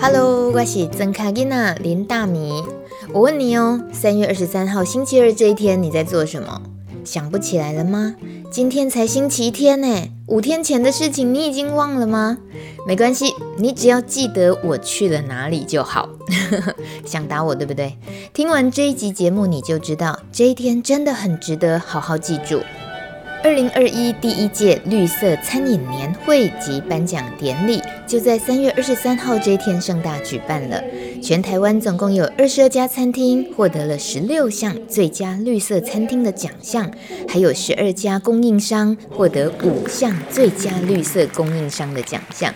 Hello，我是曾卡吉娜林大米。我问你哦，三月二十三号星期二这一天你在做什么？想不起来了吗？今天才星期天呢，五天前的事情你已经忘了吗？没关系，你只要记得我去了哪里就好。想打我对不对？听完这一集节目你就知道，这一天真的很值得好好记住。二零二一第一届绿色餐饮年会及颁奖典礼就在三月二十三号这一天盛大举办了。全台湾总共有二十二家餐厅获得了十六项最佳绿色餐厅的奖项，还有十二家供应商获得五项最佳绿色供应商的奖项。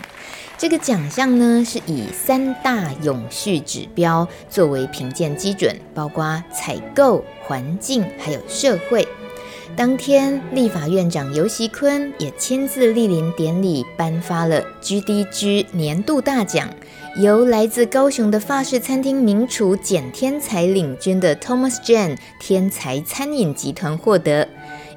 这个奖项呢，是以三大永续指标作为评鉴基准，包括采购、环境还有社会。当天，立法院长游锡坤也亲自莅临典礼，颁发了 GDG 年度大奖，由来自高雄的法式餐厅名厨简天才领军的 Thomas Jane 天才餐饮集团获得，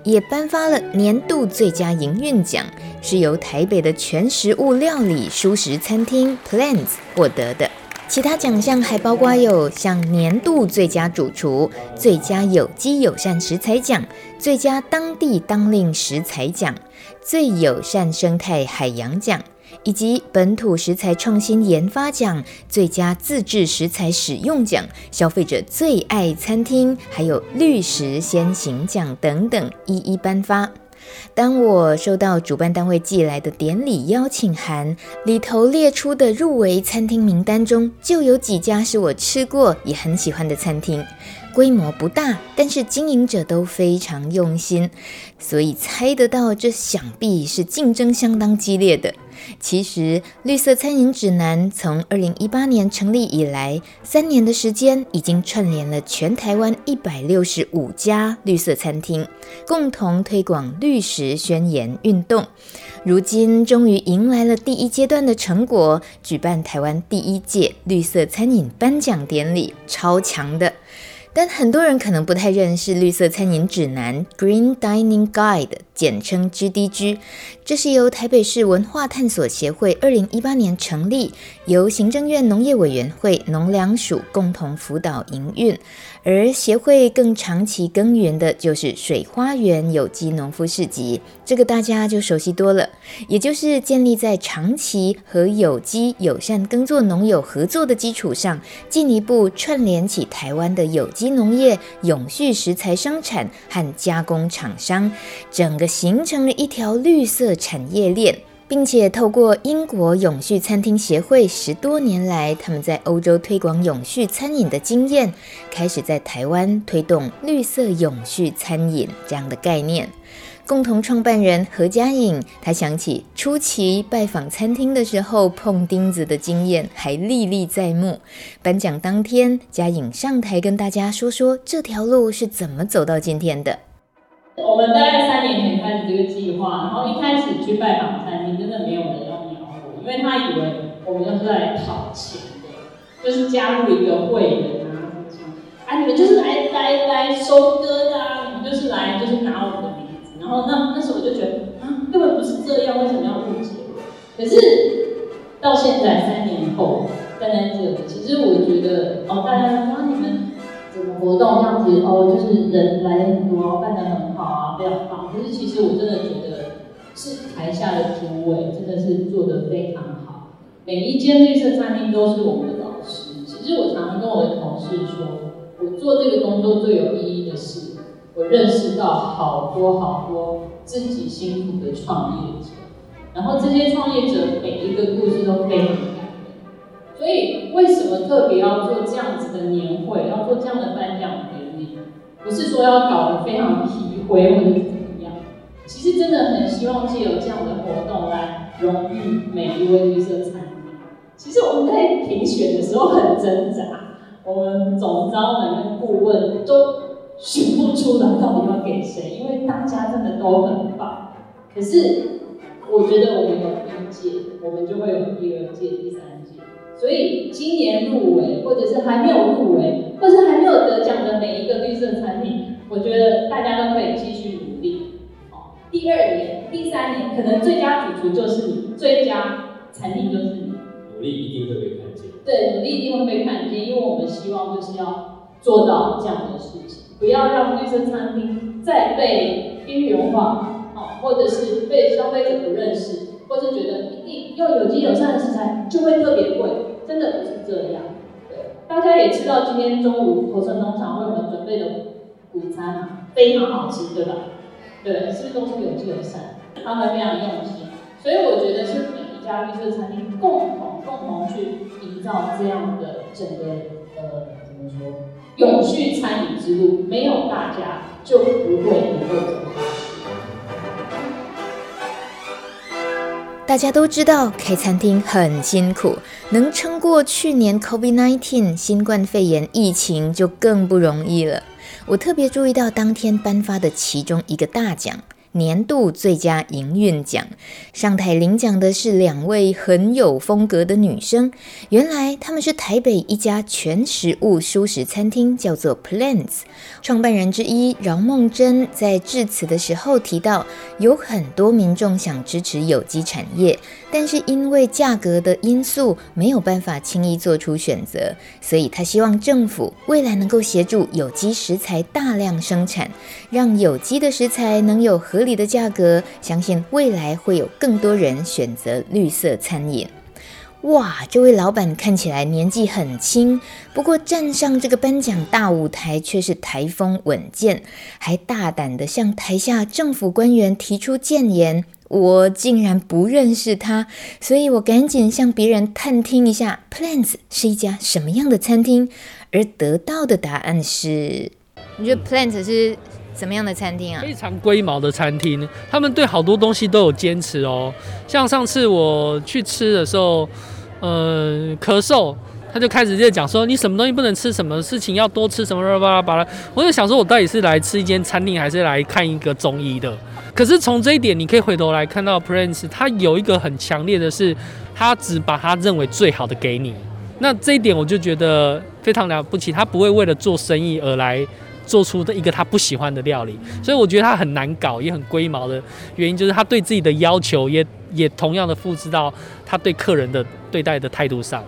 也颁发了年度最佳营运奖，是由台北的全食物料理蔬食餐厅 Plants 获得的。其他奖项还包括有像年度最佳主厨、最佳有机友善食材奖、最佳当地当令食材奖、最友善生态海洋奖，以及本土食材创新研发奖、最佳自制食材使用奖、消费者最爱餐厅，还有绿食先行奖等等，一一颁发。当我收到主办单位寄来的典礼邀请函，里头列出的入围餐厅名单中，就有几家是我吃过也很喜欢的餐厅。规模不大，但是经营者都非常用心，所以猜得到这想必是竞争相当激烈的。其实，绿色餐饮指南从二零一八年成立以来，三年的时间已经串联了全台湾一百六十五家绿色餐厅，共同推广绿食宣言运动。如今，终于迎来了第一阶段的成果，举办台湾第一届绿色餐饮颁奖典礼，超强的。但很多人可能不太认识《绿色餐饮指南》（Green Dining Guide），简称 GDG。这是由台北市文化探索协会二零一八年成立，由行政院农业委员会农粮署共同辅导营运。而协会更长期耕耘的就是水花园有机农夫市集，这个大家就熟悉多了，也就是建立在长期和有机友善耕作农友合作的基础上，进一步串联起台湾的有机农业、永续食材生产和加工厂商，整个形成了一条绿色产业链。并且透过英国永续餐厅协会十多年来，他们在欧洲推广永续餐饮的经验，开始在台湾推动绿色永续餐饮这样的概念。共同创办人何佳颖，他想起初期拜访餐厅的时候碰钉子的经验，还历历在目。颁奖当天，佳颖上台跟大家说说这条路是怎么走到今天的。我们大概三年前开始这个计划，然后一开始去拜访餐厅，真的没有人要鸟我，因为他以为我们就是来讨钱的，就是加入一个会员啊，啊，你们就是来来来收割的啊，你们就是来就是拿我们的名字，然后那那时候我就觉得啊，根本不是这样，为什么要误解我？可是到现在三年后站在这里，其实我觉得哦，大家说你们。活动这样子哦，就是人来很多，办得很好啊，非常棒。可是其实我真的觉得，是台下的诸位真的是做得非常好。每一间绿色餐厅都是我们的老师。其实我常常跟我的同事说，我做这个工作最有意义的是，我认识到好多好多自己辛苦的创业者，然后这些创业者每一个故事都非常。所以，为什么特别要做这样子的年会，要做这样的颁奖典礼？不是说要搞得非常体灰或者怎么样？其实真的很希望借由这样的活动来荣誉每一位绿色产业。其实我们在评选的时候很挣扎，我们总招人跟顾问都选不出来到底要给谁，因为大家真的都很棒。可是我觉得我们有第一届，我们就会有第二届、第三届。所以今年入围，或者是还没有入围，或者是还没有得奖的每一个绿色产品，我觉得大家都可以继续努力。哦，第二年、第三年，可能最佳主厨就是你，最佳产品就是你。努力一定会被看见。对，努力一定会被看见，因为我们希望就是要做到这样的事情，不要让绿色餐厅再被边缘化，哦，或者是被消费者不认识。或是觉得用有机友善的食材就会特别贵，真的不是这样。对，大家也知道今天中午头城农场为我们准备的午餐啊，非常好吃，对吧？对，是不是都是有机友善？他们非常用心，所以我觉得是每一家绿色餐厅共同共同去营造这样的整个呃怎么说永续餐饮之路，没有大家就不会能够走大家都知道开餐厅很辛苦，能撑过去年 COVID-19 新冠肺炎疫情就更不容易了。我特别注意到当天颁发的其中一个大奖。年度最佳营运奖，上台领奖的是两位很有风格的女生。原来她们是台北一家全食物蔬食餐厅，叫做 Plants。创办人之一饶梦珍在致辞的时候提到，有很多民众想支持有机产业，但是因为价格的因素，没有办法轻易做出选择。所以她希望政府未来能够协助有机食材大量生产，让有机的食材能有合理的价格，相信未来会有更多人选择绿色餐饮。哇，这位老板看起来年纪很轻，不过站上这个颁奖大舞台却是台风稳健，还大胆地向台下政府官员提出建言。我竟然不认识他，所以我赶紧向别人探听一下，Plants 是一家什么样的餐厅，而得到的答案是，你觉得 Plants 是？什么样的餐厅啊？非常龟毛的餐厅，他们对好多东西都有坚持哦。像上次我去吃的时候，嗯、呃，咳嗽，他就开始在讲说，你什么东西不能吃，什么事情要多吃什么巴拉巴拉。我就想说，我到底是来吃一间餐厅，还是来看一个中医的？可是从这一点，你可以回头来看到 Prince，他有一个很强烈的是，他只把他认为最好的给你。那这一点我就觉得非常了不起，他不会为了做生意而来。做出的一个他不喜欢的料理，所以我觉得他很难搞，也很龟毛的原因就是他对自己的要求也也同样的复制到他对客人的对待的态度上，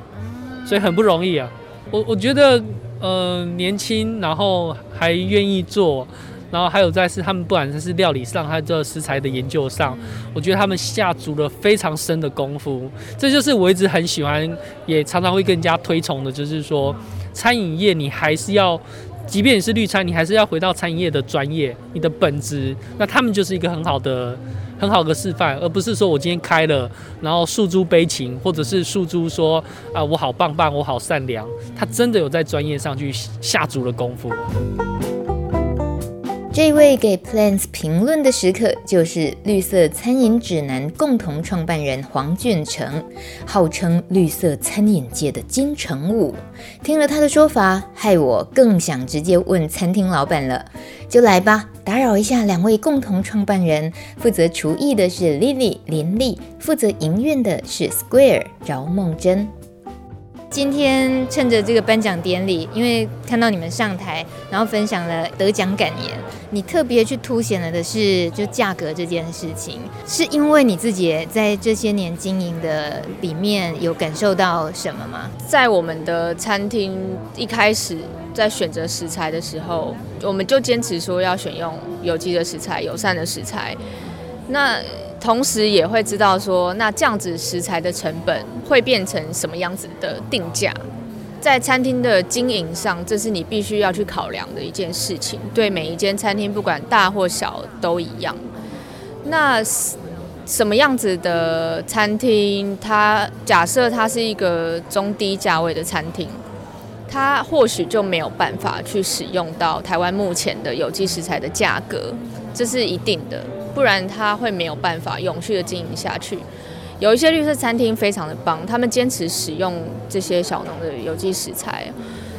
所以很不容易啊。我我觉得，呃，年轻，然后还愿意做，然后还有在是他们不管是料理上，还有这食材的研究上，我觉得他们下足了非常深的功夫。这就是我一直很喜欢，也常常会更加推崇的，就是说餐饮业你还是要。即便你是绿餐，你还是要回到餐饮业的专业，你的本职。那他们就是一个很好的、很好的示范，而不是说我今天开了，然后诉诸悲情，或者是诉诸说啊我好棒棒，我好善良。他真的有在专业上去下足了功夫。这位给 Plants 评论的食客，就是绿色餐饮指南共同创办人黄俊成，号称绿色餐饮界的金城武。听了他的说法，害我更想直接问餐厅老板了。就来吧，打扰一下两位共同创办人。负责厨艺的是 Lily 林丽，负责营运的是 Square 饶梦珍。今天趁着这个颁奖典礼，因为看到你们上台，然后分享了得奖感言，你特别去凸显了的是就价格这件事情，是因为你自己在这些年经营的里面有感受到什么吗？在我们的餐厅一开始在选择食材的时候，我们就坚持说要选用有机的食材、友善的食材。那同时也会知道说，那这样子食材的成本会变成什么样子的定价，在餐厅的经营上，这是你必须要去考量的一件事情。对每一间餐厅，不管大或小都一样。那什么样子的餐厅，它假设它是一个中低价位的餐厅，它或许就没有办法去使用到台湾目前的有机食材的价格，这是一定的。不然他会没有办法永续的经营下去，有一些绿色餐厅非常的棒，他们坚持使用这些小农的有机食材，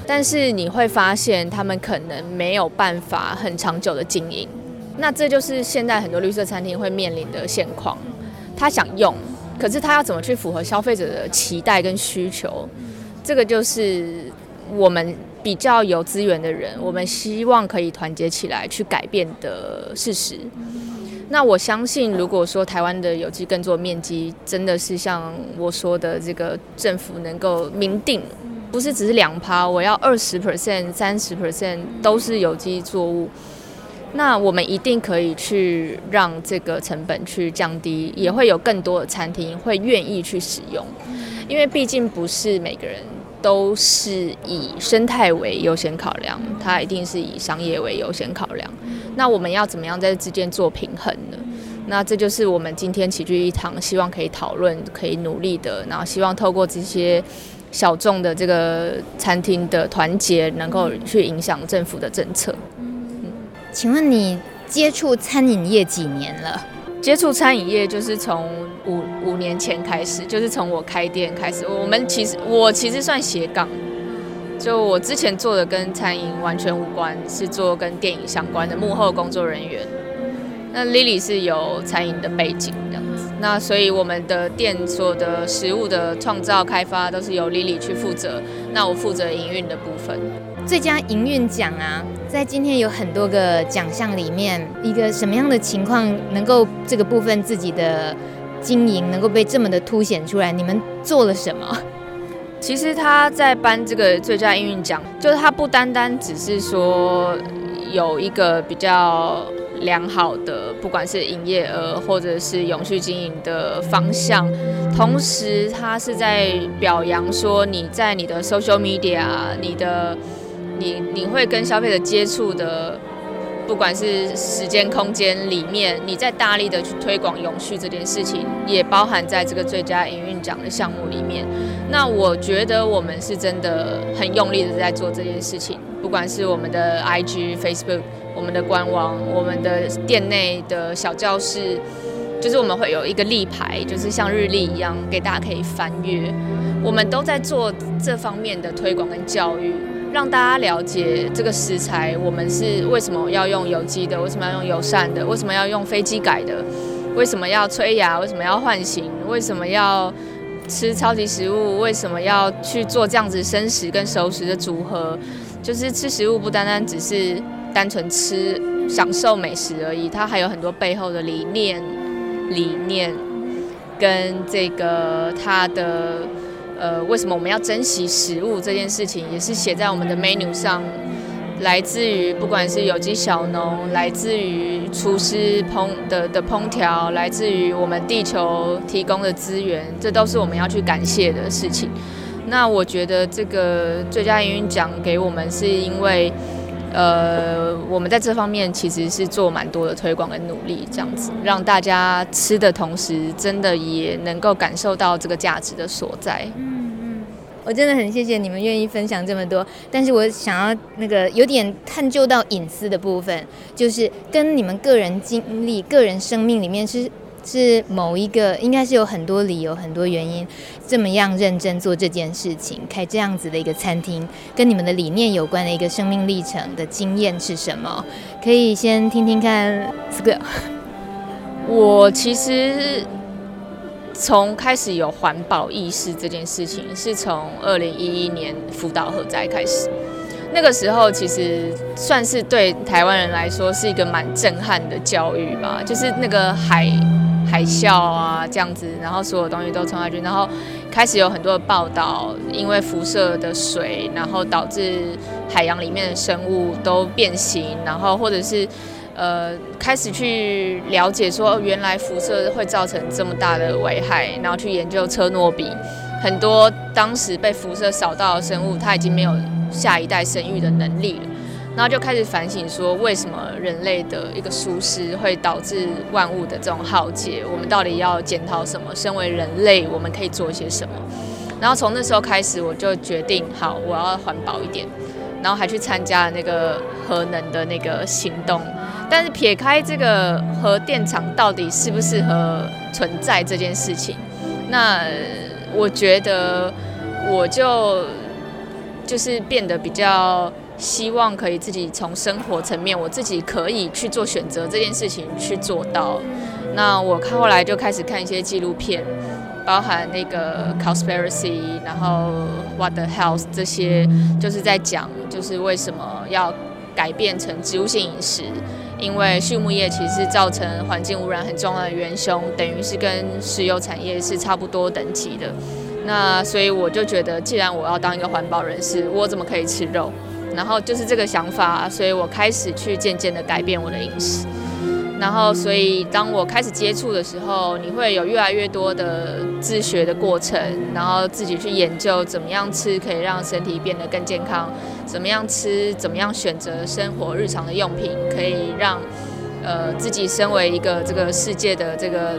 但是你会发现他们可能没有办法很长久的经营。那这就是现在很多绿色餐厅会面临的现况。他想用，可是他要怎么去符合消费者的期待跟需求？这个就是我们比较有资源的人，我们希望可以团结起来去改变的事实。那我相信，如果说台湾的有机耕作面积真的是像我说的，这个政府能够明定，不是只是两趴，我要二十 percent、三十 percent 都是有机作物，那我们一定可以去让这个成本去降低，也会有更多的餐厅会愿意去使用，因为毕竟不是每个人都是以生态为优先考量，它一定是以商业为优先考量。那我们要怎么样在之间做平衡呢？那这就是我们今天齐聚一堂，希望可以讨论、可以努力的，然后希望透过这些小众的这个餐厅的团结，能够去影响政府的政策。嗯，请问你接触餐饮业几年了？接触餐饮业就是从五五年前开始，就是从我开店开始。我们其实我其实算斜杠。就我之前做的跟餐饮完全无关，是做跟电影相关的幕后工作人员。那 Lily 是有餐饮的背景这样子，那所以我们的店所有的食物的创造开发都是由 Lily 去负责，那我负责营运的部分。最佳营运奖啊，在今天有很多个奖项里面，一个什么样的情况能够这个部分自己的经营能够被这么的凸显出来？你们做了什么？其实他在颁这个最佳营运奖，就是他不单单只是说有一个比较良好的，不管是营业额或者是永续经营的方向，同时他是在表扬说你在你的 social media，你的你你会跟消费者接触的。不管是时间空间里面，你在大力的去推广永续这件事情，也包含在这个最佳营运奖的项目里面。那我觉得我们是真的很用力的在做这件事情。不管是我们的 IG、Facebook、我们的官网、我们的店内的小教室，就是我们会有一个立牌，就是像日历一样，给大家可以翻阅。我们都在做这方面的推广跟教育。让大家了解这个食材，我们是为什么要用有机的？为什么要用友善的？为什么要用飞机改的？为什么要催芽？为什么要唤醒？为什么要吃超级食物？为什么要去做这样子生食跟熟食的组合？就是吃食物不单单只是单纯吃享受美食而已，它还有很多背后的理念、理念跟这个它的。呃，为什么我们要珍惜食物这件事情，也是写在我们的 menu 上。来自于不管是有机小农，来自于厨师烹的的烹调，来自于我们地球提供的资源，这都是我们要去感谢的事情。那我觉得这个最佳营运奖给我们，是因为呃，我们在这方面其实是做蛮多的推广跟努力，这样子让大家吃的同时，真的也能够感受到这个价值的所在。嗯嗯我真的很谢谢你们愿意分享这么多，但是我想要那个有点探究到隐私的部分，就是跟你们个人经历、个人生命里面是是某一个，应该是有很多理由、很多原因，这么样认真做这件事情，开这样子的一个餐厅，跟你们的理念有关的一个生命历程的经验是什么？可以先听听看这个。我其实。从开始有环保意识这件事情，是从二零一一年福岛核灾开始。那个时候其实算是对台湾人来说是一个蛮震撼的教育吧，就是那个海海啸啊这样子，然后所有东西都冲下去，然后开始有很多的报道，因为辐射的水，然后导致海洋里面的生物都变形，然后或者是。呃，开始去了解说，原来辐射会造成这么大的危害，然后去研究车诺比，很多当时被辐射扫到的生物，它已经没有下一代生育的能力了，然后就开始反省说，为什么人类的一个疏失会导致万物的这种浩劫？我们到底要检讨什么？身为人类，我们可以做些什么？然后从那时候开始，我就决定，好，我要环保一点，然后还去参加了那个核能的那个行动。但是撇开这个核电厂到底适不适合存在这件事情，那我觉得我就就是变得比较希望可以自己从生活层面，我自己可以去做选择这件事情去做到。那我后来就开始看一些纪录片，包含那个 Cowspiracy，然后 What the Health 这些，就是在讲就是为什么要改变成植物性饮食。因为畜牧业其实造成环境污染很重要的元凶，等于是跟石油产业是差不多等级的。那所以我就觉得，既然我要当一个环保人士，我怎么可以吃肉？然后就是这个想法，所以我开始去渐渐的改变我的饮食。然后，所以当我开始接触的时候，你会有越来越多的自学的过程，然后自己去研究怎么样吃可以让身体变得更健康，怎么样吃，怎么样选择生活日常的用品，可以让呃自己身为一个这个世界的这个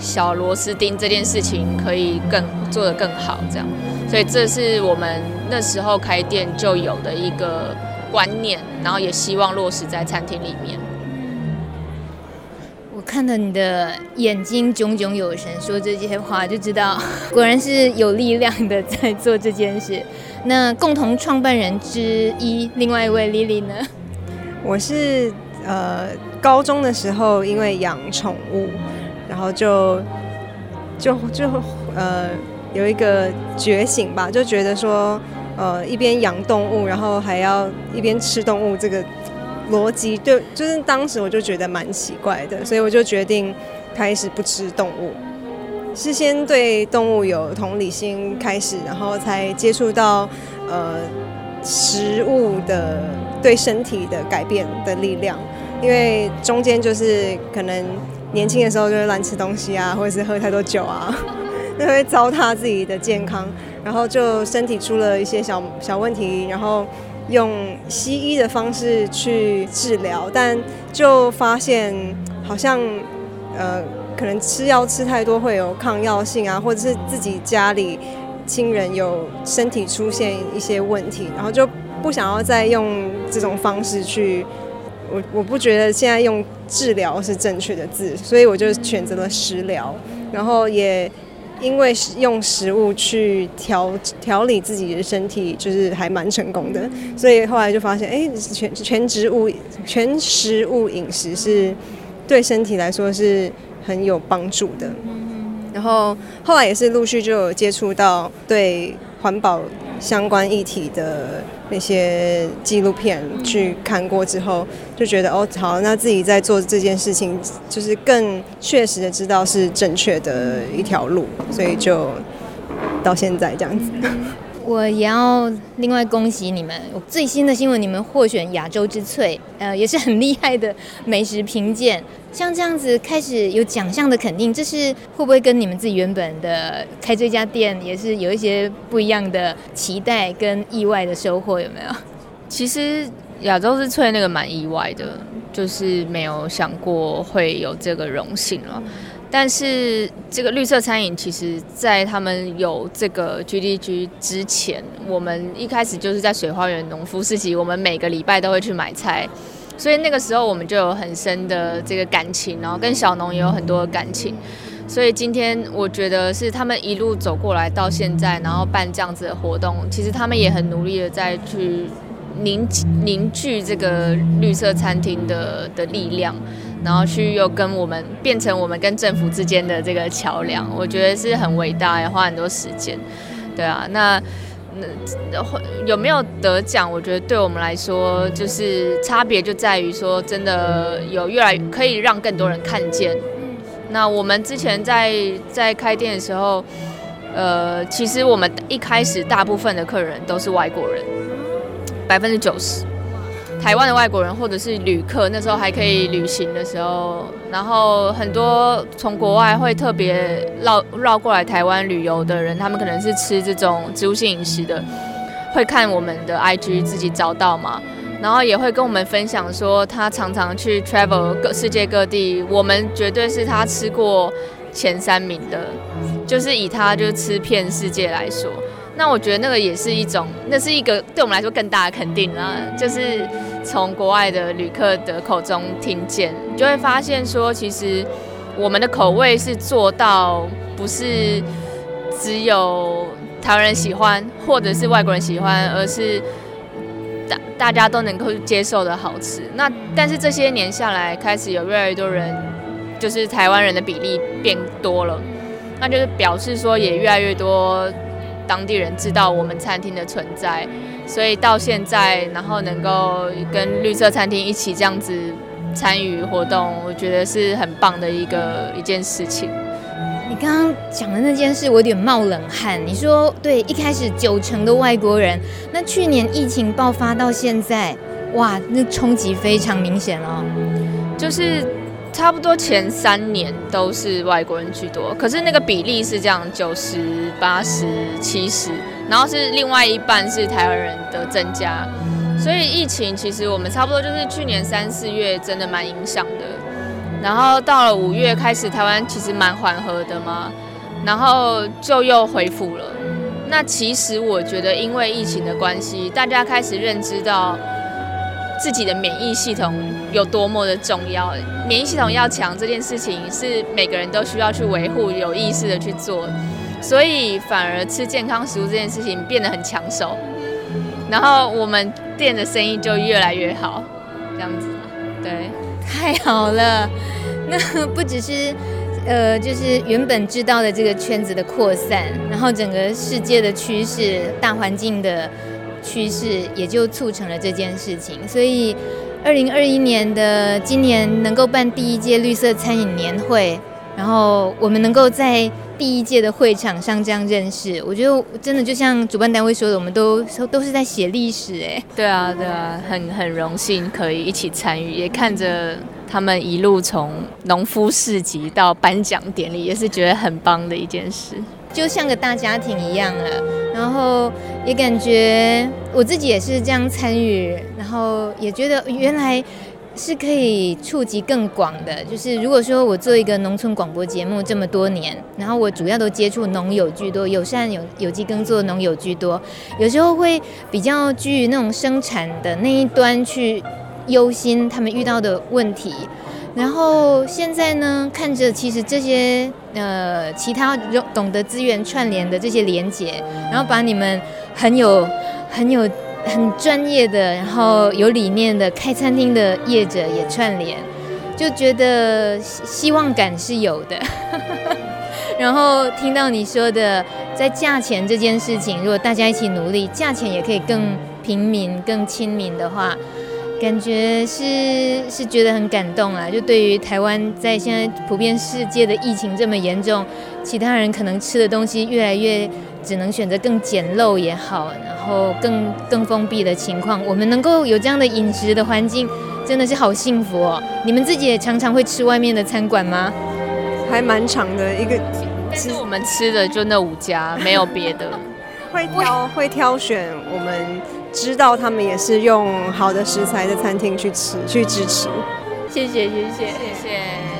小螺丝钉这件事情可以更做得更好，这样。所以这是我们那时候开店就有的一个观念，然后也希望落实在餐厅里面。看到你的眼睛炯炯有神，说这些话就知道，果然是有力量的在做这件事。那共同创办人之一，另外一位 Lily 呢？我是呃高中的时候因为养宠物，然后就就就呃有一个觉醒吧，就觉得说呃一边养动物，然后还要一边吃动物这个。逻辑对，就是当时我就觉得蛮奇怪的，所以我就决定开始不吃动物，是先对动物有同理心开始，然后才接触到呃食物的对身体的改变的力量。因为中间就是可能年轻的时候就是乱吃东西啊，或者是喝太多酒啊，就会糟蹋自己的健康，然后就身体出了一些小小问题，然后。用西医的方式去治疗，但就发现好像呃，可能吃药吃太多会有抗药性啊，或者是自己家里亲人有身体出现一些问题，然后就不想要再用这种方式去。我我不觉得现在用治疗是正确的字，所以我就选择了食疗，然后也。因为用食物去调调理自己的身体，就是还蛮成功的，所以后来就发现，哎，全全植物全食物饮食是对身体来说是很有帮助的。然后后来也是陆续就有接触到对环保相关议题的那些纪录片，去看过之后，就觉得哦，好，那自己在做这件事情，就是更确实的知道是正确的一条路，所以就到现在这样子。我也要另外恭喜你们，我最新的新闻，你们获选亚洲之翠，呃，也是很厉害的美食评鉴。像这样子开始有奖项的肯定，这是会不会跟你们自己原本的开这家店也是有一些不一样的期待跟意外的收获？有没有？其实亚洲之翠那个蛮意外的，就是没有想过会有这个荣幸了。但是这个绿色餐饮，其实在他们有这个 GDG 之前，我们一开始就是在水花园农夫市集，我们每个礼拜都会去买菜，所以那个时候我们就有很深的这个感情，然后跟小农也有很多的感情。所以今天我觉得是他们一路走过来到现在，然后办这样子的活动，其实他们也很努力的在去凝凝聚这个绿色餐厅的的力量。然后去又跟我们变成我们跟政府之间的这个桥梁，我觉得是很伟大，也花很多时间。对啊，那那有没有得奖？我觉得对我们来说，就是差别就在于说，真的有越来可以让更多人看见。那我们之前在在开店的时候，呃，其实我们一开始大部分的客人都是外国人，百分之九十。台湾的外国人或者是旅客，那时候还可以旅行的时候，然后很多从国外会特别绕绕过来台湾旅游的人，他们可能是吃这种植物性饮食的，会看我们的 IG 自己找到嘛，然后也会跟我们分享说，他常常去 travel 各世界各地，我们绝对是他吃过前三名的，就是以他就是吃遍世界来说。那我觉得那个也是一种，那是一个对我们来说更大的肯定啊，就是从国外的旅客的口中听见，就会发现说，其实我们的口味是做到不是只有台湾人喜欢，或者是外国人喜欢，而是大大家都能够接受的好吃。那但是这些年下来，开始有越来越多人，就是台湾人的比例变多了，那就是表示说也越来越多当地人知道我们餐厅的存在，所以到现在，然后能够跟绿色餐厅一起这样子参与活动，我觉得是很棒的一个一件事情。你刚刚讲的那件事，我有点冒冷汗。你说对，一开始九成的外国人，那去年疫情爆发到现在，哇，那冲击非常明显哦。就是差不多前三年都是外国人居多，可是那个比例是这样，九十八十七十，然后是另外一半是台湾人的增加。所以疫情其实我们差不多就是去年三四月真的蛮影响的，然后到了五月开始，台湾其实蛮缓和的嘛，然后就又恢复了。那其实我觉得因为疫情的关系，大家开始认知到自己的免疫系统有多么的重要，免疫系统要强这件事情是每个人都需要去维护、有意识的去做，所以反而吃健康食物这件事情变得很抢手。然后我们店的生意就越来越好，这样子，对，太好了。那不只是，呃，就是原本知道的这个圈子的扩散，然后整个世界的趋势、大环境的趋势，也就促成了这件事情。所以，二零二一年的今年能够办第一届绿色餐饮年会，然后我们能够在。第一届的会场上这样认识，我觉得真的就像主办单位说的，我们都都是在写历史哎。对啊，对啊，很很荣幸可以一起参与，也看着他们一路从农夫市集到颁奖典礼，也是觉得很棒的一件事，就像个大家庭一样了。然后也感觉我自己也是这样参与，然后也觉得原来。是可以触及更广的，就是如果说我做一个农村广播节目这么多年，然后我主要都接触农友居多，友善有有机耕作农友居多，有时候会比较居于那种生产的那一端去忧心他们遇到的问题，然后现在呢，看着其实这些呃其他懂得资源串联的这些连结，然后把你们很有很有。很专业的，然后有理念的开餐厅的业者也串联，就觉得希望感是有的。然后听到你说的，在价钱这件事情，如果大家一起努力，价钱也可以更平民、更亲民的话，感觉是是觉得很感动啊。就对于台湾在现在普遍世界的疫情这么严重，其他人可能吃的东西越来越只能选择更简陋也好。然后更更封闭的情况，我们能够有这样的饮食的环境，真的是好幸福哦！你们自己也常常会吃外面的餐馆吗？还蛮长的一个，但是我们吃的就那五家，没有别的。会挑会挑选，我们知道他们也是用好的食材的餐厅去吃去支持。谢谢谢谢谢谢。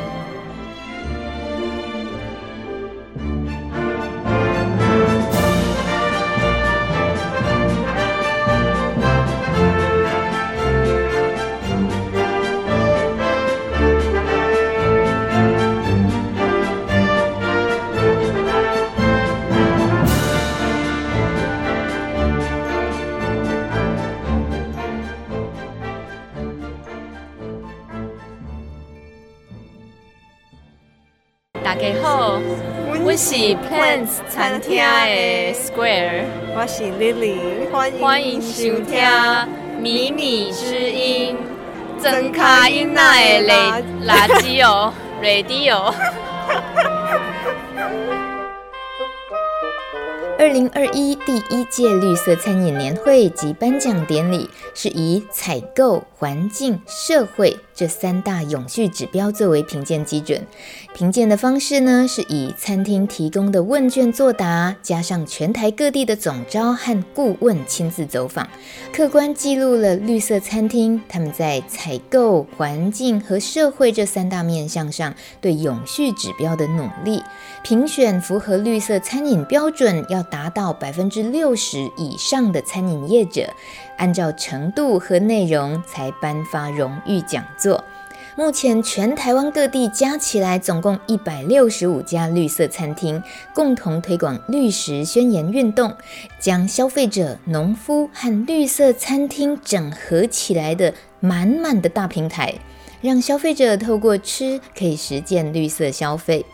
我是 Plants 餐厅的 Square，我是 Lily，欢迎收听迷你之音，真卡因那的垃圾哦，Radio。二零二一第一届绿色餐饮年会及颁奖典礼是以采购、环境、社会这三大永续指标作为评鉴基准。评鉴的方式呢，是以餐厅提供的问卷作答，加上全台各地的总召和顾问亲自走访，客观记录了绿色餐厅他们在采购、环境和社会这三大面向上对永续指标的努力。评选符合绿色餐饮标准要达到百分之六十以上的餐饮业者，按照程度和内容才颁发荣誉讲座。目前全台湾各地加起来总共一百六十五家绿色餐厅，共同推广绿食宣言运动，将消费者、农夫和绿色餐厅整合起来的满满的大平台，让消费者透过吃可以实践绿色消费。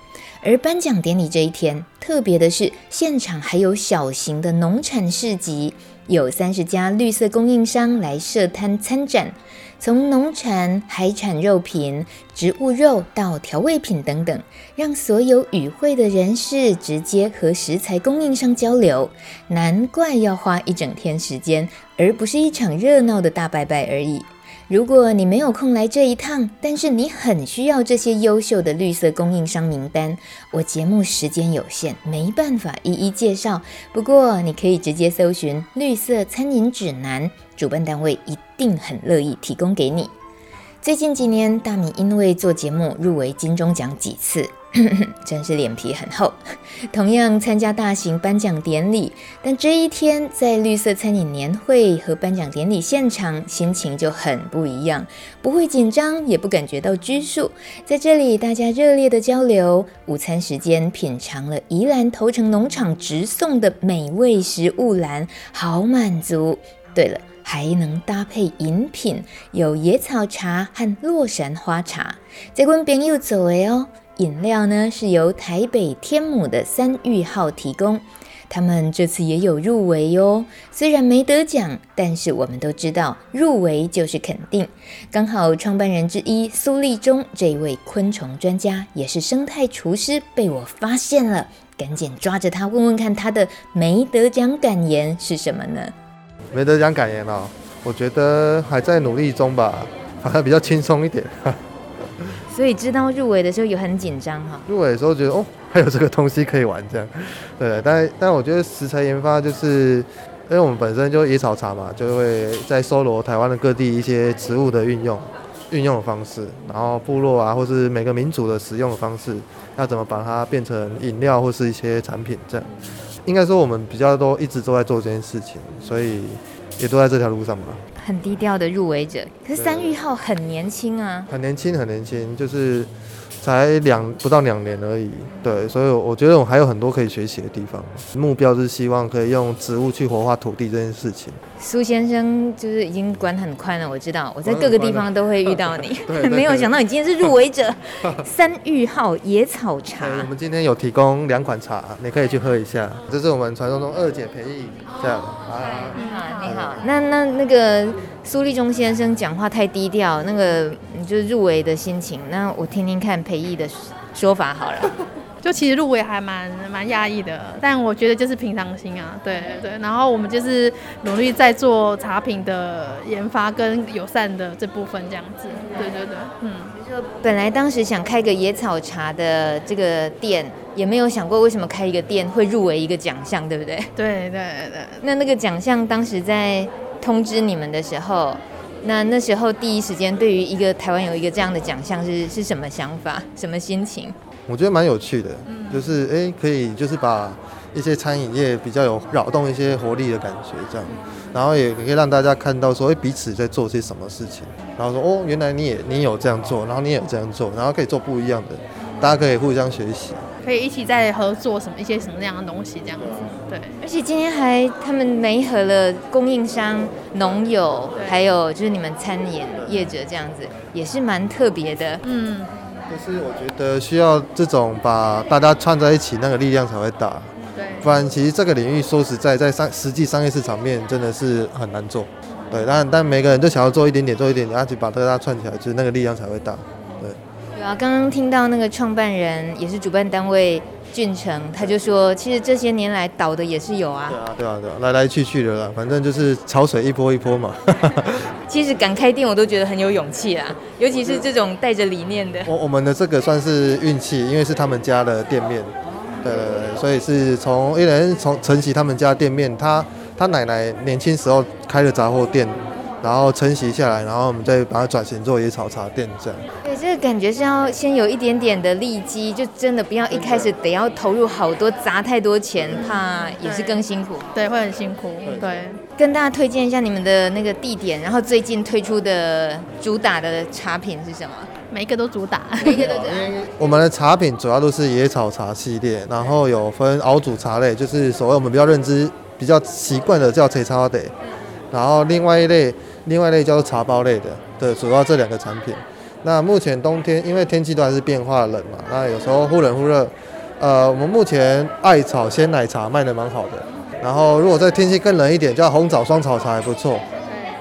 而颁奖典礼这一天，特别的是现场还有小型的农产市集，有三十家绿色供应商来设摊参展，从农产、海产、肉品、植物肉到调味品等等，让所有与会的人士直接和食材供应商交流。难怪要花一整天时间，而不是一场热闹的大拜拜而已。如果你没有空来这一趟，但是你很需要这些优秀的绿色供应商名单，我节目时间有限，没办法一一介绍。不过你可以直接搜寻“绿色餐饮指南”，主办单位一定很乐意提供给你。最近几年，大米因为做节目入围金钟奖几次。真是脸皮很厚。同样参加大型颁奖典礼，但这一天在绿色餐饮年会和颁奖典礼现场，心情就很不一样。不会紧张，也不感觉到拘束。在这里，大家热烈的交流。午餐时间，品尝了宜兰头城农场直送的美味食物篮，好满足。对了，还能搭配饮品，有野草茶和洛神花茶。在温边又走诶哦。饮料呢是由台北天母的三玉号提供，他们这次也有入围哟。虽然没得奖，但是我们都知道入围就是肯定。刚好创办人之一苏立忠这位昆虫专家也是生态厨师被我发现了，赶紧抓着他问问看他的没得奖感言是什么呢？没得奖感言哦，我觉得还在努力中吧，好像比较轻松一点。所以知道入围的时候有很紧张哈。入围的时候觉得哦，还有这个东西可以玩这样，对。但但我觉得食材研发就是，因为我们本身就野草茶嘛，就会在搜罗台湾的各地一些植物的运用、运用的方式，然后部落啊，或是每个民族的使用的方式，要怎么把它变成饮料或是一些产品这样。应该说我们比较多一直都在做这件事情，所以也都在这条路上嘛。很低调的入围者，可是三玉浩很年轻啊，很年轻，很年轻，就是。才两不到两年而已，对，所以我觉得我还有很多可以学习的地方。目标是希望可以用植物去活化土地这件事情。苏先生就是已经管很宽了，我知道我在各个地方都会遇到你，没有想到你今天是入围者。三玉号野草茶，我们今天有提供两款茶，你可以去喝一下。这是我们传说中二姐培育，这样。啊，你好，你好。那那那个苏立忠先生讲话太低调，那个就是入围的心情，那我听听看。培毅的说法好了，就其实入围还蛮蛮压抑的，但我觉得就是平常心啊，对对。然后我们就是努力在做茶品的研发跟友善的这部分这样子，对对对，嗯。就本来当时想开个野草茶的这个店，也没有想过为什么开一个店会入围一个奖项，对不对？对对对。那那个奖项当时在通知你们的时候。那那时候第一时间，对于一个台湾有一个这样的奖项是是什么想法，什么心情？我觉得蛮有趣的，就是哎、欸，可以就是把一些餐饮业比较有扰动一些活力的感觉，这样，然后也可以让大家看到说，哎，彼此在做些什么事情，然后说哦，原来你也你有这样做，然后你也有这样做，然后可以做不一样的，大家可以互相学习。可以一起在合作什么一些什么样的东西这样子，对。而且今天还他们媒合了供应商、农友，还有就是你们餐饮业者这样子，也是蛮特别的。嗯，就是我觉得需要这种把大家串在一起，那个力量才会大。对。不然其实这个领域说实在，在商实际商业市场面真的是很难做。对，但但每个人都想要做一点点，做一点点，而且把大家串起来，就是那个力量才会大。对啊，刚刚听到那个创办人也是主办单位俊成，他就说，其实这些年来倒的也是有啊。对啊，对啊，对啊，来来去去的啦，反正就是潮水一波一波嘛。其实敢开店我都觉得很有勇气啊，尤其是这种带着理念的。我我们的这个算是运气，因为是他们家的店面，对对对，所以是从一人从承袭他们家店面，他他奶奶年轻时候开了杂货店。然后承袭下来，然后我们再把它转型做野草茶店这样。对，这个感觉是要先有一点点的利基，就真的不要一开始得要投入好多，砸太多钱，怕也是更辛苦。对，会很辛苦。对，跟大家推荐一下你们的那个地点，然后最近推出的主打的茶品是什么？每一个都主打，每一个都主打。我们的茶品主要都是野草茶系列，然后有分熬煮茶类，就是所谓我们比较认知、比较习惯的叫茶茶的，然后另外一类，另外一类叫做茶包类的，对，主要这两个产品。那目前冬天因为天气都还是变化冷嘛，那有时候忽冷忽热，呃，我们目前艾草鲜奶茶卖得蛮好的，然后如果在天气更冷一点，叫红枣双草茶还不错，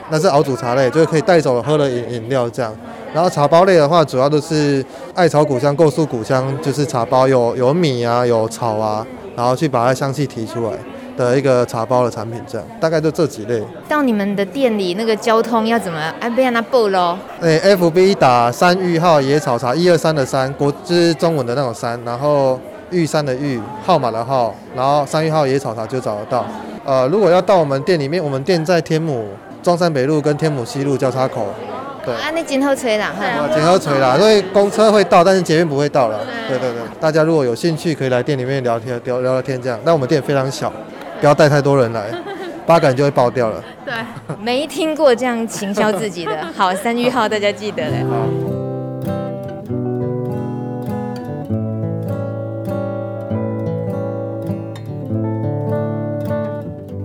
那是熬煮茶类，就是可以带走喝的饮饮料这样。然后茶包类的话，主要都是艾草古香、构树古香，就是茶包有有米啊，有草啊，然后去把它香气提出来的一个茶包的产品，这样大概就这几类。到你们的店里，那个交通要怎么？哎，不要拿布喽。哎，FB 打三玉号野草茶，一二三的三，国就是中文的那种三，然后玉山的玉，号码的号，然后三玉号野草茶就找得到。呃，如果要到我们店里面，我们店在天母中山北路跟天母西路交叉口。对啊，那今后吹啦，哈，今后吹啦，因为公车会到，但是捷运不会到了。对对对，大家如果有兴趣，可以来店里面聊天，聊聊聊天这样。那我们店非常小，不要带太多人来，八杆就会爆掉了。对，没听过这样行销自己的，好，三句号大家记得嘞。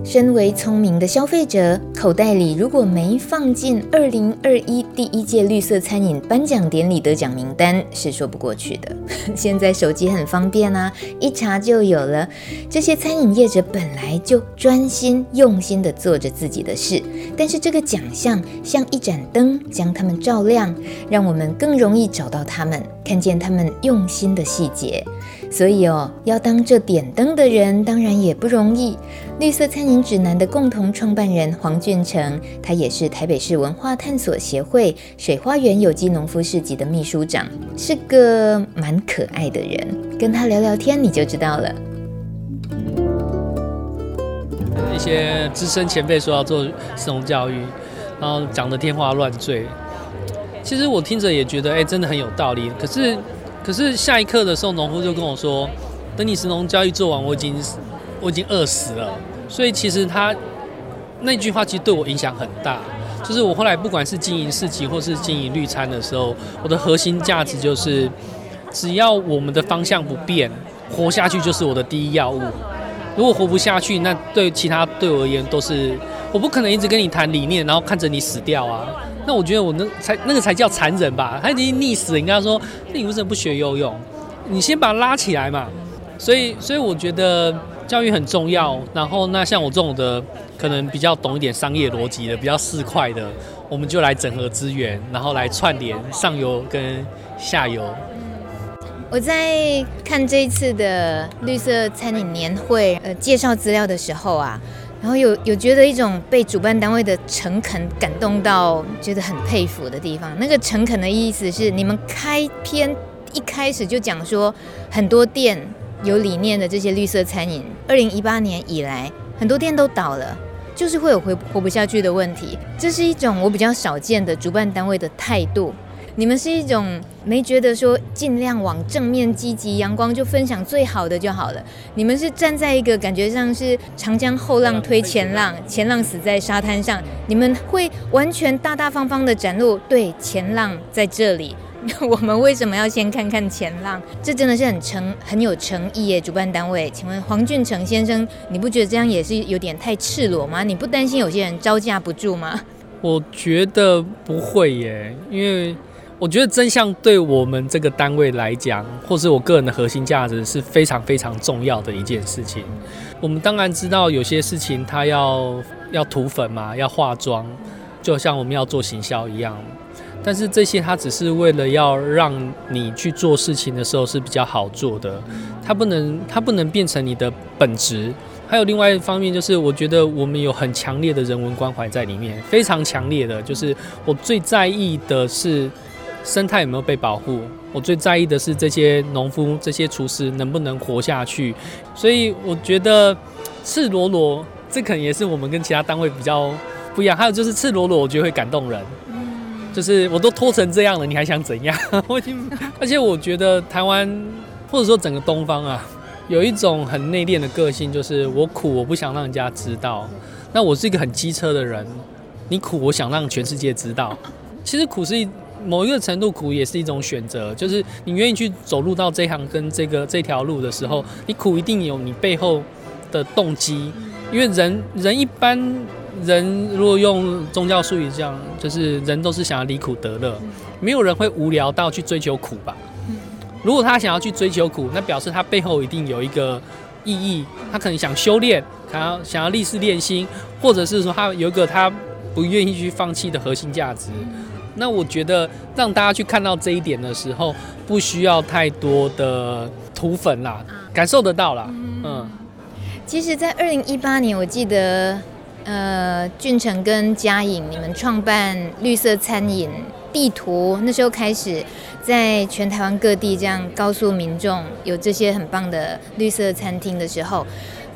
身为聪明的消费者，口袋里如果没放进二零二一第一届绿色餐饮颁奖典礼得奖名单，是说不过去的。现在手机很方便啊，一查就有了。这些餐饮业者本来就专心用心的做着自己的事，但是这个奖项像一盏灯，将他们照亮，让我们更容易找到他们，看见他们用心的细节。所以哦，要当这点灯的人，当然也不容易。绿色餐饮指南的共同创办人黄俊成，他也是台北市文化探索协会水花园有机农夫市集的秘书长，是个蛮可爱的人。跟他聊聊天，你就知道了。一些资深前辈说要做神农教育，然后讲得天花乱坠。其实我听着也觉得，哎，真的很有道理。可是。可是下一刻的时候，农夫就跟我说：“等你神农教育做完，我已经我已经饿死了。”所以其实他那句话其实对我影响很大。就是我后来不管是经营市集或是经营绿餐的时候，我的核心价值就是，只要我们的方向不变，活下去就是我的第一要务。如果活不下去，那对其他对我而言都是，我不可能一直跟你谈理念，然后看着你死掉啊。那我觉得我那才那个才叫残忍吧，他已经溺死了。你跟他说，那你为什么不学游泳？你先把他拉起来嘛。所以，所以我觉得教育很重要。然后，那像我这种的，可能比较懂一点商业逻辑的，比较市侩的，我们就来整合资源，然后来串联上游跟下游。我在看这一次的绿色餐饮年会呃介绍资料的时候啊。然后有有觉得一种被主办单位的诚恳感动到，觉得很佩服的地方。那个诚恳的意思是，你们开篇一开始就讲说，很多店有理念的这些绿色餐饮，二零一八年以来，很多店都倒了，就是会有活活不下去的问题。这是一种我比较少见的主办单位的态度。你们是一种没觉得说尽量往正面积极阳光就分享最好的就好了。你们是站在一个感觉上是长江后浪推前浪，前浪死在沙滩上。你们会完全大大方方的展露，对，前浪在这里。我们为什么要先看看前浪？这真的是很诚很有诚意耶，主办单位。请问黄俊成先生，你不觉得这样也是有点太赤裸吗？你不担心有些人招架不住吗？我觉得不会耶，因为。我觉得真相对我们这个单位来讲，或是我个人的核心价值是非常非常重要的一件事情。我们当然知道有些事情它要要涂粉嘛，要化妆，就像我们要做行销一样。但是这些它只是为了要让你去做事情的时候是比较好做的，它不能它不能变成你的本职。还有另外一方面就是，我觉得我们有很强烈的人文关怀在里面，非常强烈的，就是我最在意的是。生态有没有被保护？我最在意的是这些农夫、这些厨师能不能活下去。所以我觉得赤裸裸，这可能也是我们跟其他单位比较不一样。还有就是赤裸裸，我觉得会感动人。就是我都拖成这样了，你还想怎样？我已经，而且我觉得台湾或者说整个东方啊，有一种很内敛的个性，就是我苦，我不想让人家知道。那我是一个很机车的人，你苦，我想让全世界知道。其实苦是一。某一个程度苦也是一种选择，就是你愿意去走入到这行跟这个这条路的时候，你苦一定有你背后的动机，因为人人一般人如果用宗教术语讲，就是人都是想要离苦得乐，没有人会无聊到去追求苦吧？如果他想要去追求苦，那表示他背后一定有一个意义，他可能想修炼，想要想要立誓练心，或者是说他有一个他不愿意去放弃的核心价值。那我觉得让大家去看到这一点的时候，不需要太多的涂粉啦，感受得到啦。嗯，其实，在二零一八年，我记得，呃，俊成跟嘉颖你们创办绿色餐饮地图，那时候开始。在全台湾各地这样告诉民众有这些很棒的绿色餐厅的时候，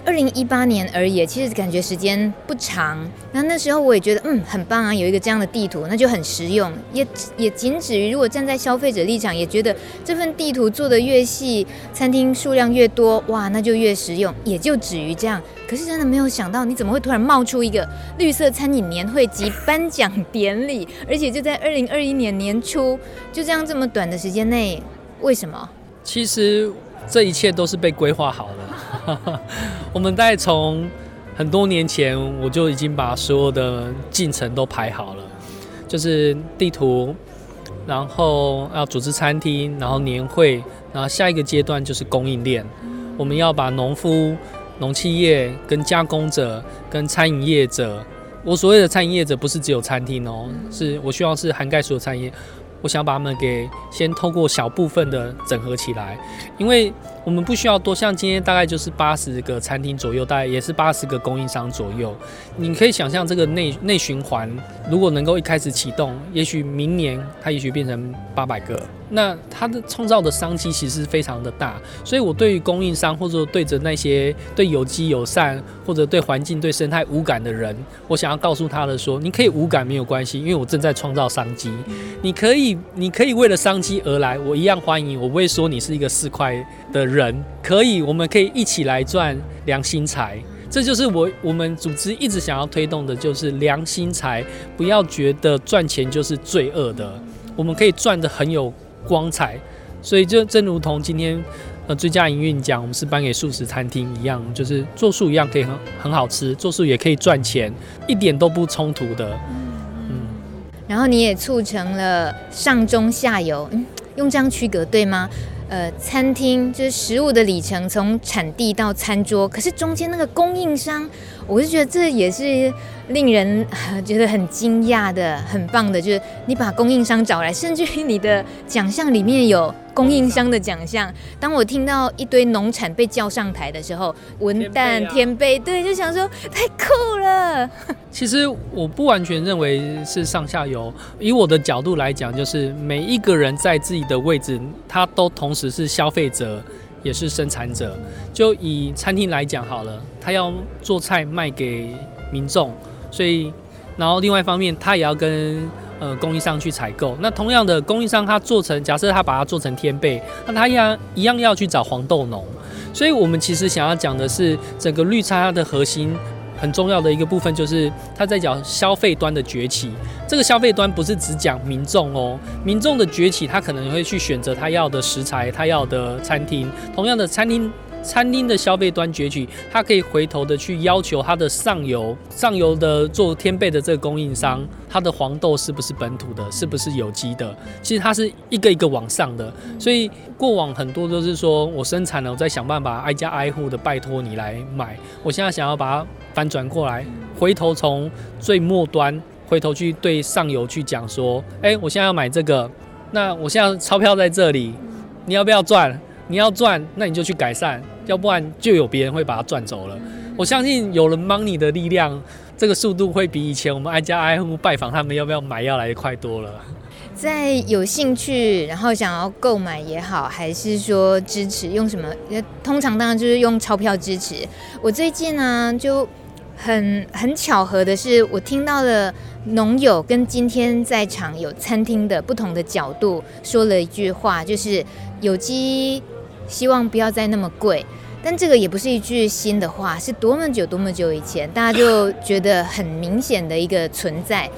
二零一八年而已，其实感觉时间不长。那那时候我也觉得嗯很棒啊，有一个这样的地图，那就很实用。也也仅止于如果站在消费者立场，也觉得这份地图做得越细，餐厅数量越多，哇，那就越实用。也就止于这样。可是真的没有想到，你怎么会突然冒出一个绿色餐饮年会及颁奖典礼，而且就在二零二一年年初，就这样这么短的时间内，为什么？其实这一切都是被规划好的。我们大概从很多年前，我就已经把所有的进程都排好了，就是地图，然后要组织餐厅，然后年会，然后下一个阶段就是供应链，我们要把农夫。农企业跟加工者跟餐饮业者，我所谓的餐饮业者不是只有餐厅哦，是我希望是涵盖所有餐饮。我想把他们给先透过小部分的整合起来，因为我们不需要多，像今天大概就是八十个餐厅左右，大概也是八十个供应商左右。你可以想象这个内内循环，如果能够一开始启动，也许明年它也许变成八百个，那它的创造的商机其实是非常的大。所以我对于供应商或者对着那些对有机友善或者对环境对生态无感的人，我想要告诉他的说，你可以无感没有关系，因为我正在创造商机，你可以。你可以为了商机而来，我一样欢迎。我不会说你是一个四块的人，可以，我们可以一起来赚良心财。这就是我我们组织一直想要推动的，就是良心财。不要觉得赚钱就是罪恶的，我们可以赚得很有光彩。所以就正如同今天呃最佳营运奖，我们是颁给素食餐厅一样，就是做素一样可以很很好吃，做素也可以赚钱，一点都不冲突的。嗯然后你也促成了上中下游，嗯，用这样区隔对吗？呃，餐厅就是食物的里程，从产地到餐桌，可是中间那个供应商，我是觉得这也是令人觉得很惊讶的，很棒的，就是你把供应商找来，甚至于你的奖项里面有供应商的奖项。当我听到一堆农产被叫上台的时候，文旦、天贝，对，就想说太酷了。其实我不完全认为是上下游，以我的角度来讲，就是每一个人在自己的位置，他都同时是消费者，也是生产者。就以餐厅来讲好了，他要做菜卖给民众，所以，然后另外一方面，他也要跟呃供应商去采购。那同样的，供应商他做成，假设他把它做成天贝，那他一样一样要去找黄豆农。所以我们其实想要讲的是，整个绿茶的核心。很重要的一个部分就是他在讲消费端的崛起。这个消费端不是只讲民众哦，民众的崛起，他可能会去选择他要的食材，他要的餐厅。同样的，餐厅餐厅的消费端崛起，他可以回头的去要求他的上游上游的做天贝的这个供应商，他的黄豆是不是本土的，是不是有机的？其实它是一个一个往上的。所以过往很多都是说我生产了，我在想办法挨家挨户的拜托你来买。我现在想要把它。反转过来，回头从最末端回头去对上游去讲说，哎，我现在要买这个，那我现在钞票在这里，你要不要赚？你要赚，那你就去改善，要不然就有别人会把它赚走了。我相信有了 money 的力量，这个速度会比以前我们挨家挨户拜访他们要不要买要来得快多了。在有兴趣，然后想要购买也好，还是说支持用什么？通常当然就是用钞票支持。我最近呢就。很很巧合的是，我听到了农友跟今天在场有餐厅的不同的角度说了一句话，就是有机希望不要再那么贵。但这个也不是一句新的话，是多么久多么久以前大家就觉得很明显的一个存在。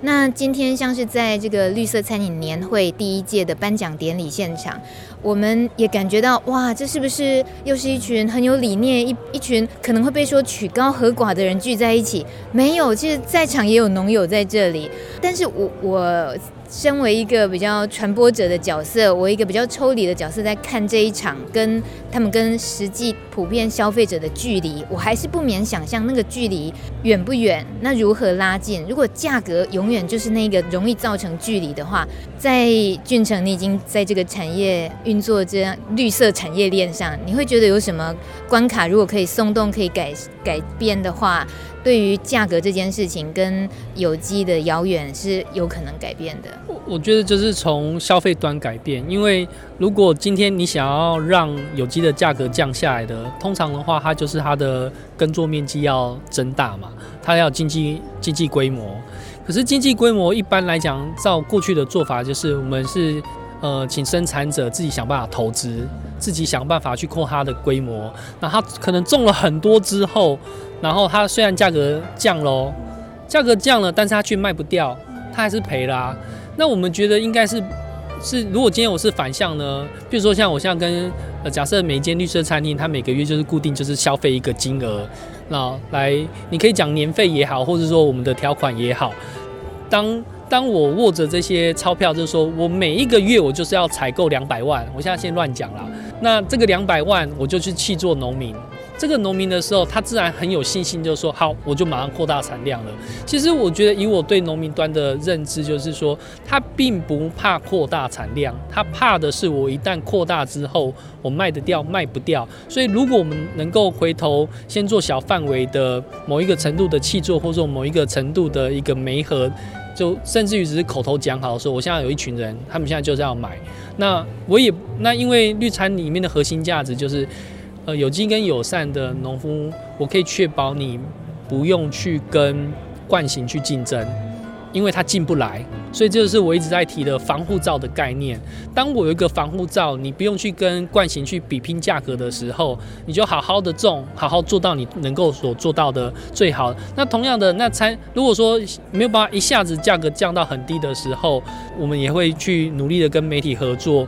那今天像是在这个绿色餐饮年会第一届的颁奖典礼现场，我们也感觉到哇，这是不是又是一群很有理念、一一群可能会被说曲高和寡的人聚在一起？没有，其实在场也有农友在这里，但是我我。身为一个比较传播者的角色，我一个比较抽离的角色，在看这一场跟他们跟实际普遍消费者的距离，我还是不免想象那个距离远不远？那如何拉近？如果价格永远就是那个容易造成距离的话，在俊成，你已经在这个产业运作这样绿色产业链上，你会觉得有什么关卡？如果可以松动，可以改改变的话？对于价格这件事情，跟有机的遥远是有可能改变的。我觉得就是从消费端改变，因为如果今天你想要让有机的价格降下来的，通常的话，它就是它的耕作面积要增大嘛，它要经济经济规模。可是经济规模一般来讲，照过去的做法，就是我们是呃请生产者自己想办法投资，自己想办法去扩它的规模。那它可能种了很多之后。然后它虽然价格降喽，价格降了，但是它却卖不掉，它还是赔啦、啊。那我们觉得应该是是，如果今天我是反向呢？比如说像我现在跟呃，假设每一间绿色餐厅，它每个月就是固定就是消费一个金额，那来你可以讲年费也好，或者说我们的条款也好。当当我握着这些钞票，就是说我每一个月我就是要采购两百万，我现在先乱讲啦。那这个两百万我就去去做农民。这个农民的时候，他自然很有信心，就说好，我就马上扩大产量了。其实我觉得，以我对农民端的认知，就是说，他并不怕扩大产量，他怕的是我一旦扩大之后，我卖得掉，卖不掉。所以，如果我们能够回头先做小范围的某一个程度的气作，或者说某一个程度的一个媒合，就甚至于只是口头讲好说，我现在有一群人，他们现在就是要买。那我也那因为绿餐里面的核心价值就是。呃，有机跟友善的农夫，我可以确保你不用去跟惯行去竞争，因为它进不来。所以这就是我一直在提的防护罩的概念。当我有一个防护罩，你不用去跟惯行去比拼价格的时候，你就好好的种，好好做到你能够所做到的最好。那同样的，那餐如果说没有办法一下子价格降到很低的时候，我们也会去努力的跟媒体合作。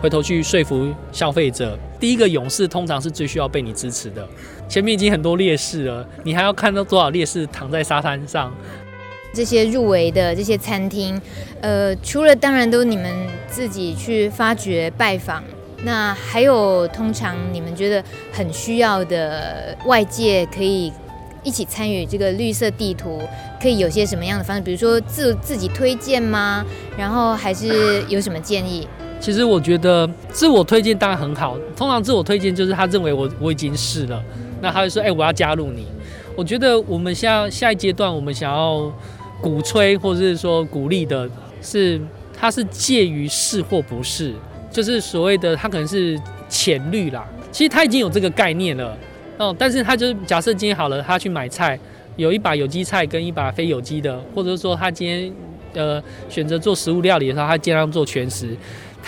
回头去说服消费者，第一个勇士通常是最需要被你支持的。前面已经很多劣势了，你还要看到多少劣势躺在沙滩上？这些入围的这些餐厅，呃，除了当然都你们自己去发掘拜访，那还有通常你们觉得很需要的外界可以一起参与这个绿色地图，可以有些什么样的方式？比如说自自己推荐吗？然后还是有什么建议？其实我觉得自我推荐当然很好，通常自我推荐就是他认为我我已经试了，那他就说，哎，我要加入你。我觉得我们下下一阶段我们想要鼓吹或者是说鼓励的是，他是介于是或不是，就是所谓的他可能是浅绿啦。其实他已经有这个概念了，哦，但是他就是假设今天好了，他去买菜，有一把有机菜跟一把非有机的，或者说他今天呃选择做食物料理的时候，他尽量做全食。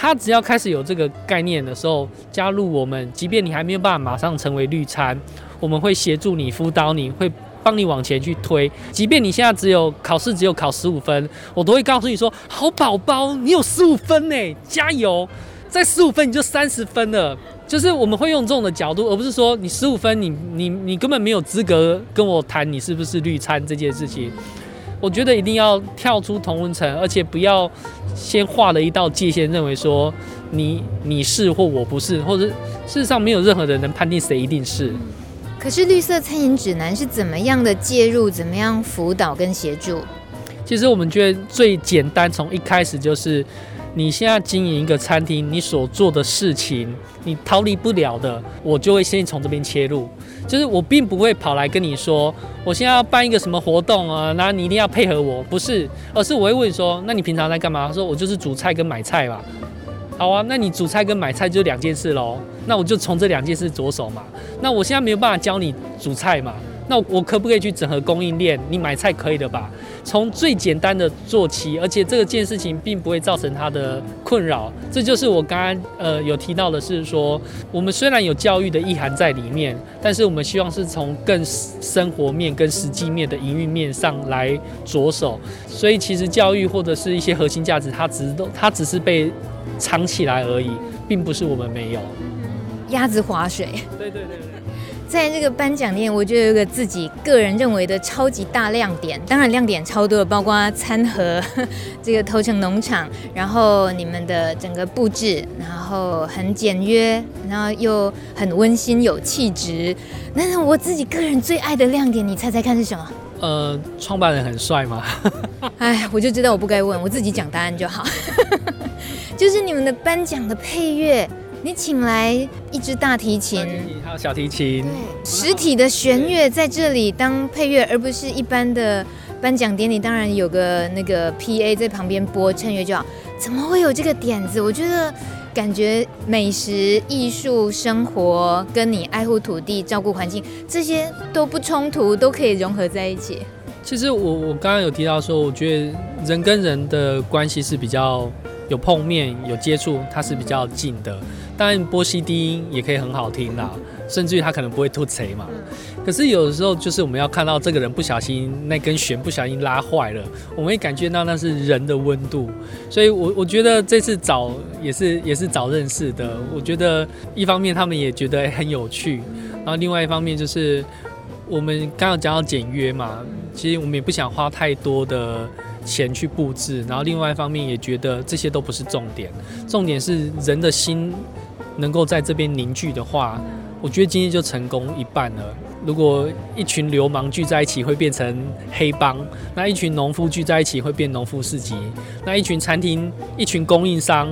他只要开始有这个概念的时候，加入我们，即便你还没有办法马上成为绿餐，我们会协助你、辅导你，会帮你往前去推。即便你现在只有考试只有考十五分，我都会告诉你说：“好宝宝，你有十五分呢，加油！再十五分你就三十分了。”就是我们会用这种的角度，而不是说你十五分，你你你根本没有资格跟我谈你是不是绿餐这件事情。我觉得一定要跳出同温层，而且不要先画了一道界限，认为说你你是或我不是，或者事实上没有任何人能判定谁一定是。可是绿色餐饮指南是怎么样的介入，怎么样辅导跟协助？其实我们觉得最简单，从一开始就是你现在经营一个餐厅，你所做的事情，你逃离不了的，我就会先从这边切入。就是我并不会跑来跟你说，我现在要办一个什么活动啊，那你一定要配合我，不是，而是我会问说，那你平常在干嘛？他说我就是煮菜跟买菜嘛。好啊，那你煮菜跟买菜就两件事喽，那我就从这两件事着手嘛。那我现在没有办法教你煮菜嘛，那我可不可以去整合供应链？你买菜可以的吧？从最简单的做起，而且这个件事情并不会造成他的困扰。这就是我刚刚呃有提到的是说，我们虽然有教育的意涵在里面，但是我们希望是从更生活面、跟实际面的营运面上来着手。所以其实教育或者是一些核心价值，它只是都它只是被藏起来而已，并不是我们没有。鸭子划水。对对对对。在这个颁奖典礼，我觉得有个自己个人认为的超级大亮点，当然亮点超多的，包括餐盒、这个头城农场，然后你们的整个布置，然后很简约，然后又很温馨有气质。那我自己个人最爱的亮点，你猜猜看是什么？呃，创办人很帅吗？哎，我就知道我不该问，我自己讲答案就好。就是你们的颁奖的配乐。你请来一支大提琴，还有小提琴，对，实体的弦乐在这里当配乐，而不是一般的颁奖典礼。当然有个那个 PA 在旁边播衬乐就好。怎么会有这个点子？我觉得感觉美食、艺术、生活跟你爱护土地、照顾环境这些都不冲突，都可以融合在一起。其实我我刚刚有提到说，我觉得人跟人的关系是比较有碰面、有接触，它是比较近的。当然，波西低音也可以很好听啦，甚至于他可能不会吐贼嘛。可是有的时候，就是我们要看到这个人不小心那根弦不小心拉坏了，我们会感觉到那是人的温度。所以我我觉得这次找也是也是找认识的。我觉得一方面他们也觉得很有趣，然后另外一方面就是我们刚刚讲到简约嘛，其实我们也不想花太多的钱去布置，然后另外一方面也觉得这些都不是重点，重点是人的心。能够在这边凝聚的话，我觉得今天就成功一半了。如果一群流氓聚在一起会变成黑帮，那一群农夫聚在一起会变农夫市集，那一群餐厅、一群供应商，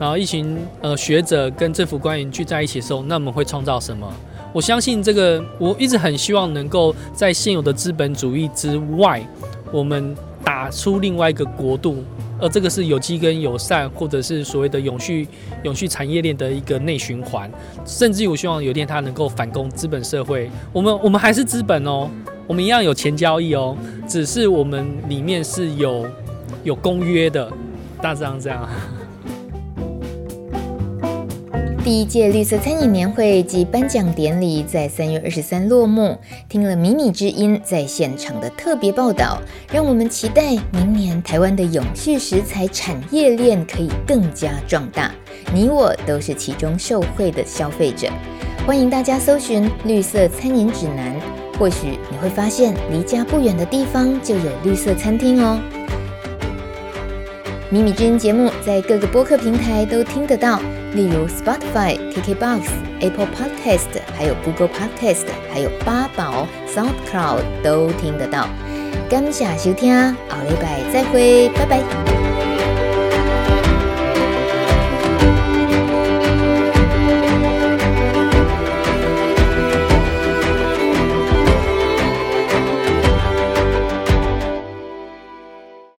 然后一群呃学者跟政府官员聚在一起的时候，那我们会创造什么？我相信这个，我一直很希望能够在现有的资本主义之外，我们打出另外一个国度。而这个是有机跟友善，或者是所谓的永续、永续产业链的一个内循环，甚至我希望有一天它能够反攻资本社会。我们我们还是资本哦，我们一样有钱交易哦，只是我们里面是有有公约的，大致上这样。第一届绿色餐饮年会及颁奖典礼在三月二十三落幕。听了迷你之音在现场的特别报道，让我们期待明年台湾的永续食材产业链可以更加壮大。你我都是其中受惠的消费者。欢迎大家搜寻绿色餐饮指南，或许你会发现离家不远的地方就有绿色餐厅哦。米米之音节目在各个播客平台都听得到。例如 Spotify、KKBox、Apple Podcast，还有 Google Podcast，还有八宝 SoundCloud 都听得到。感谢收听，下礼拜再会，拜拜。